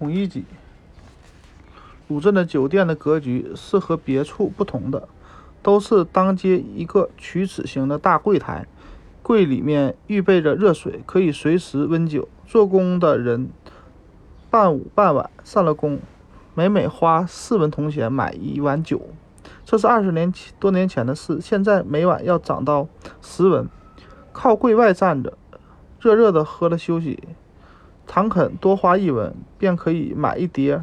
孔乙己。鲁镇的酒店的格局是和别处不同的，都是当街一个曲尺形的大柜台，柜里面预备着热水，可以随时温酒。做工的人半午半晚上了工，每每花四文铜钱买一碗酒。这是二十年多年前的事，现在每晚要涨到十文。靠柜外站着，热热的喝了休息。倘肯多花一文，便可以买一碟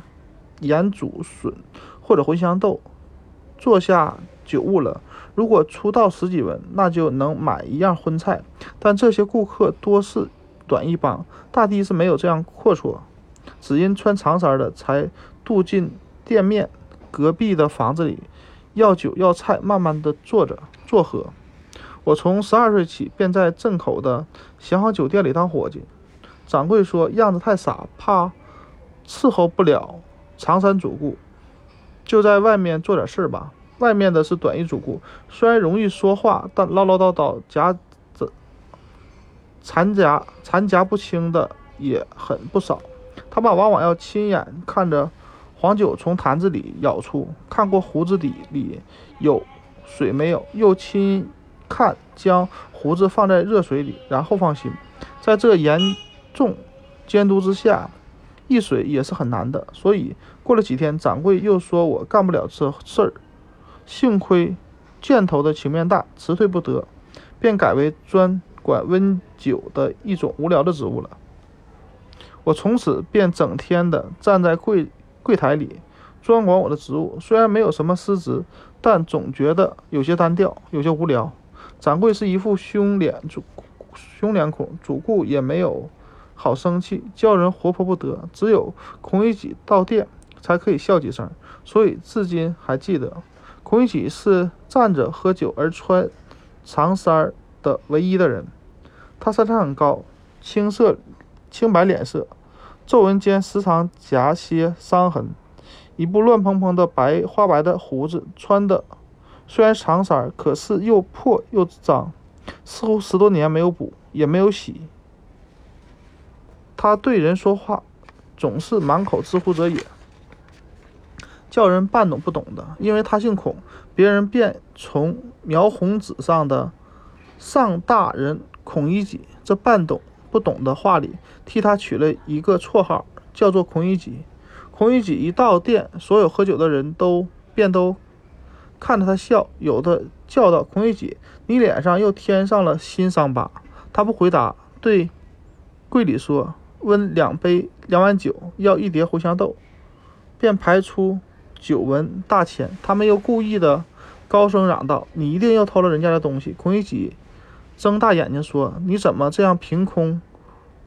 盐煮笋或者茴香豆，坐下酒物了。如果出到十几文，那就能买一样荤菜。但这些顾客多是短衣帮，大抵是没有这样阔绰，只因穿长衫的才渡进店面隔壁的房子里。要酒要菜，慢慢的坐着坐喝。我从十二岁起便在镇口的祥和酒店里当伙计。掌柜说样子太傻，怕伺候不了长衫主顾，就在外面做点事吧。外面的是短衣主顾，虽然容易说话，但唠唠叨叨、夹着缠夹缠夹不清的也很不少。他爸往往要亲眼看着。黄酒从坛子里舀出，看过壶子底里有水没有，又亲看将壶子放在热水里，然后放心。在这严重监督之下，易水也是很难的。所以过了几天，掌柜又说我干不了这事儿。幸亏箭头的情面大，辞退不得，便改为专管温酒的一种无聊的职务了。我从此便整天的站在柜。柜台里专管我的职务，虽然没有什么失职，但总觉得有些单调，有些无聊。掌柜是一副凶脸主凶脸孔，主顾也没有好生气，叫人活泼不得。只有孔乙己到店才可以笑几声，所以至今还记得。孔乙己是站着喝酒而穿长衫的唯一的人。他身材很高，青色青白脸色。皱纹间时常夹些伤痕，一部乱蓬蓬的白花白的胡子，穿的虽然长衫，可是又破又脏，似乎十多年没有补，也没有洗。他对人说话总是满口之乎者也，叫人半懂不懂的。因为他姓孔，别人便从描红纸上的“上大人孔乙己”这半懂。不懂的话里，替他取了一个绰号，叫做孔乙己。孔乙己一到店，所有喝酒的人都便都看着他笑，有的叫道：“孔乙己，你脸上又添上了新伤疤。”他不回答，对柜里说：“温两杯两碗酒，要一碟茴香豆。”便排出酒文大钱。他们又故意的高声嚷道：“你一定又偷了人家的东西！”孔乙己。睁大眼睛说：“你怎么这样凭空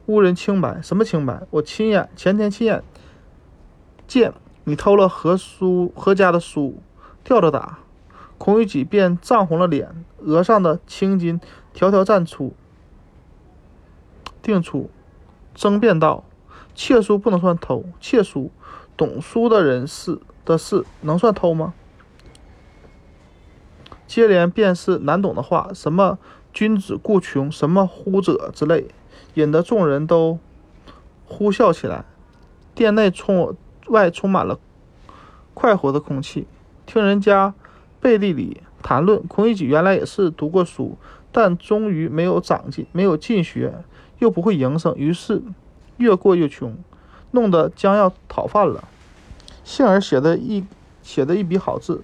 污人清白？什么清白？我亲眼前天亲眼见你偷了何书何家的书，吊着打。”孔乙己便涨红了脸，额上的青筋条条绽出，定出，争辩道：“窃书不能算偷，窃书懂书的人是的事，能算偷吗？”接连便是难懂的话，什么？君子固穷，什么乎者之类，引得众人都呼笑起来。店内充外充满了快活的空气。听人家背地里谈论，孔乙己原来也是读过书，但终于没有长进，没有进学，又不会营生，于是越过越穷，弄得将要讨饭了。幸而写的一写的一笔好字，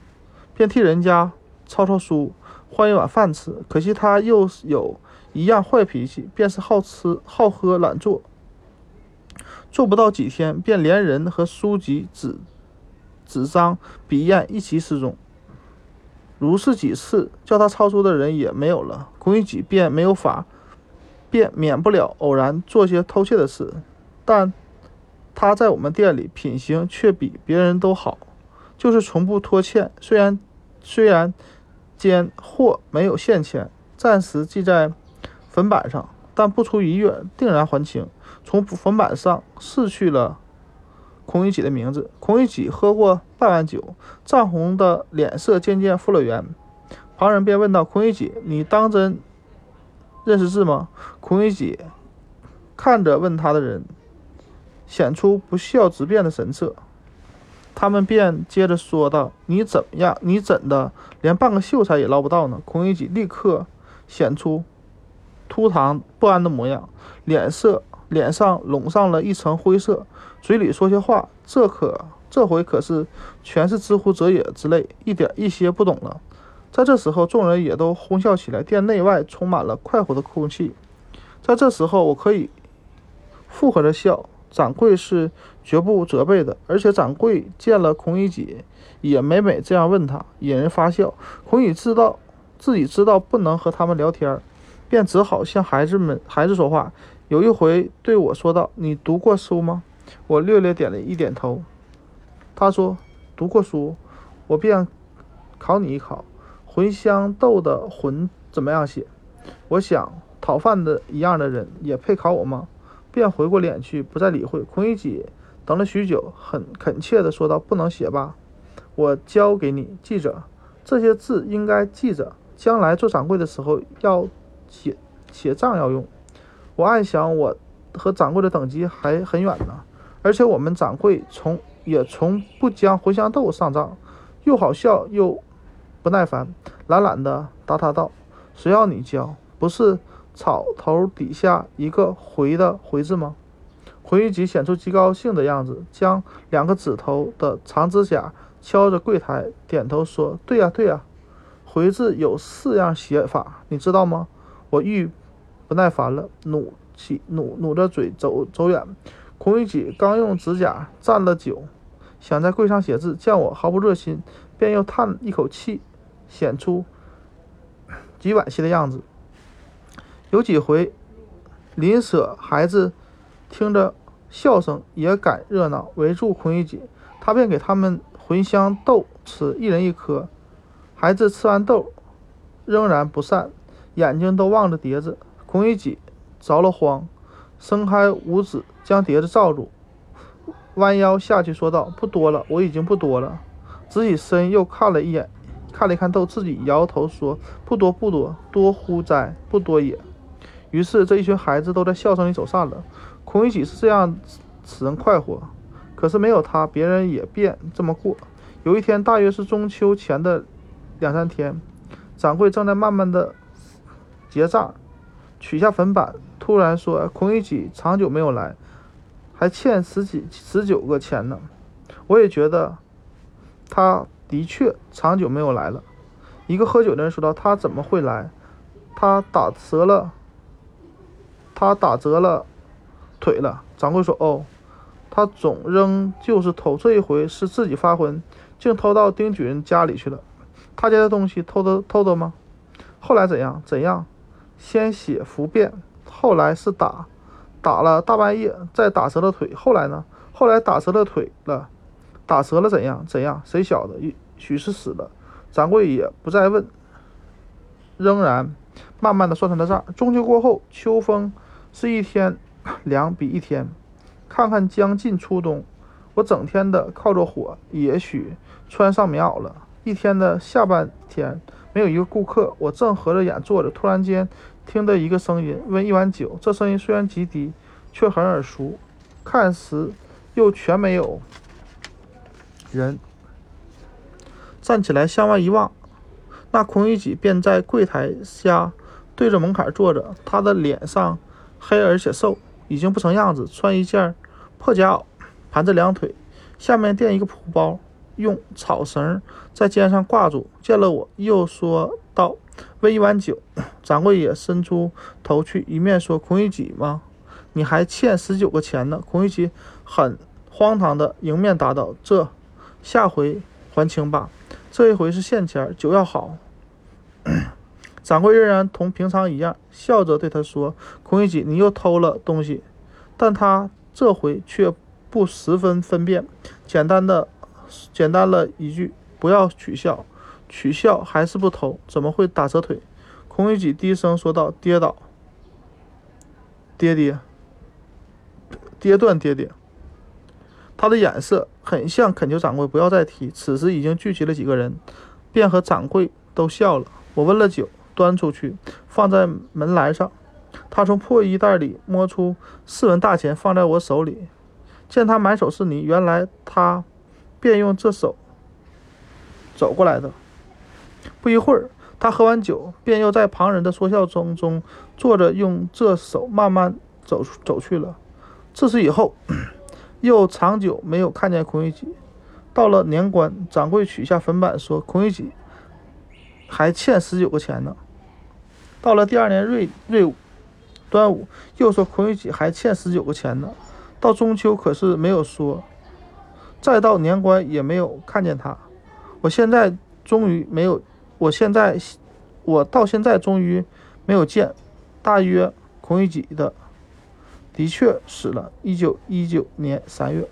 便替人家抄抄书。换一碗饭吃，可惜他又有一样坏脾气，便是好吃好喝懒做。做不到几天，便连人和书籍、纸纸张、笔砚一起失踪。如是几次，叫他抄书的人也没有了。孔乙己便没有法，便免不了偶然做些偷窃的事。但他在我们店里品行却比别人都好，就是从不拖欠。虽然虽然。间或没有现钱，暂时记在粉板上，但不出一月，定然还清。从粉板上逝去了孔乙己的名字。孔乙己喝过半碗酒，涨红的脸色渐渐复了原。旁人便问道：“孔乙己，你当真认识字吗？”孔乙己看着问他的人，显出不孝直辩的神色。他们便接着说道：“你怎么样？你怎的连半个秀才也捞不到呢？”孔乙己立刻显出突堂不安的模样，脸色脸上笼上了一层灰色，嘴里说些话。这可这回可是全是“知乎者也”之类，一点一些不懂了。在这时候，众人也都哄笑起来，店内外充满了快活的空气。在这时候，我可以附和着笑。掌柜是绝不责备的，而且掌柜见了孔乙己，也每每这样问他，引人发笑。孔乙知道自己知道不能和他们聊天，便只好向孩子们孩子说话。有一回对我说道：“你读过书吗？”我略略点了一点头。他说：“读过书。”我便考你一考：茴香豆的“茴”怎么样写？我想讨饭的一样的人也配考我吗？便回过脸去，不再理会。孔乙己等了许久，很恳切地说道：“不能写吧？我教给你，记着这些字，应该记着，将来做掌柜的时候要写写账要用。”我暗想，我和掌柜的等级还很远呢，而且我们掌柜从也从不将茴香豆上账。又好笑又不耐烦，懒懒地答他道：“谁要你教？不是？”草头底下一个“回”的“回”字吗？回玉吉显出极高兴的样子，将两个指头的长指甲敲着柜台，点头说：“对呀，对呀，回字有四样写法，你知道吗？”我愈不耐烦了，努起努努着嘴走走远。孔乙己刚用指甲蘸了酒，想在柜上写字，见我毫不热心，便又叹一口气，显出极惋惜的样子。有几回，邻舍孩子听着笑声也赶热闹，围住孔乙己，他便给他们茴香豆吃，一人一颗。孩子吃完豆，仍然不散，眼睛都望着碟子。孔乙己着了慌，伸开五指将碟子罩住，弯腰下去说道：“不多了，我已经不多了。”直起身又看了一眼，看了一看豆，自己摇头说：“不多不多，多乎哉？不多也。”于是这一群孩子都在笑声里走散了。孔乙己是这样使人快活，可是没有他，别人也便这么过。有一天，大约是中秋前的两三天，掌柜正在慢慢的结账，取下粉板，突然说：“孔乙己长久没有来，还欠十几十九个钱呢。”我也觉得他的确长久没有来了。一个喝酒的人说道：“他怎么会来？他打折了。”他打折了腿了。掌柜说：“哦，他总仍就是偷。这一回是自己发昏，竟偷到丁举人家里去了。他家的东西偷的偷的吗？后来怎样？怎样？先写伏辩，后来是打，打了大半夜，再打折了腿。后来呢？后来打折了腿了，打折了怎样？怎样？谁晓得？也许是死了。掌柜也不再问，仍然慢慢的算他的账。中秋过后，秋风。”是一天 凉比一天，看看将近初冬，我整天的靠着火，也许穿上棉袄了。一天的下半天没有一个顾客，我正合着眼坐着，突然间听得一个声音问一碗酒。这声音虽然极低，却很耳熟。看时又全没有人。站起来向外一望，那孔乙己便在柜台下对着门槛坐着，他的脸上。黑而且瘦，已经不成样子，穿一件破夹袄，盘着两腿，下面垫一个蒲包，用草绳在肩上挂住。见了我，又说道：“喂一碗酒。”掌柜也伸出头去，一面说：“孔乙己吗？你还欠十九个钱呢。”孔乙己很荒唐的迎面答道：“这下回还清吧，这一回是现钱，酒要好。”掌柜仍然同平常一样，笑着对他说：“孔乙己，你又偷了东西。”但他这回却不十分分辨，简单的、简单了一句：“不要取笑，取笑还是不偷，怎么会打折腿？”孔乙己低声说道：“跌倒，爹爹，跌断爹爹。”他的眼色很像恳求掌柜不要再提。此时已经聚集了几个人，便和掌柜都笑了。我问了酒。端出去，放在门栏上。他从破衣袋里摸出四文大钱，放在我手里。见他满手是泥，原来他便用这手走过来的。不一会儿，他喝完酒，便又在旁人的说笑声中坐着，用这手慢慢走走去了。自此以后，又长久没有看见孔乙己。到了年关，掌柜取下粉板说：“孔乙己还欠十九个钱呢。”到了第二年瑞瑞、端午，又说孔乙己还欠十九个钱呢。到中秋可是没有说，再到年关也没有看见他。我现在终于没有，我现在我到现在终于没有见。大约孔乙己的的确死了，一九一九年三月。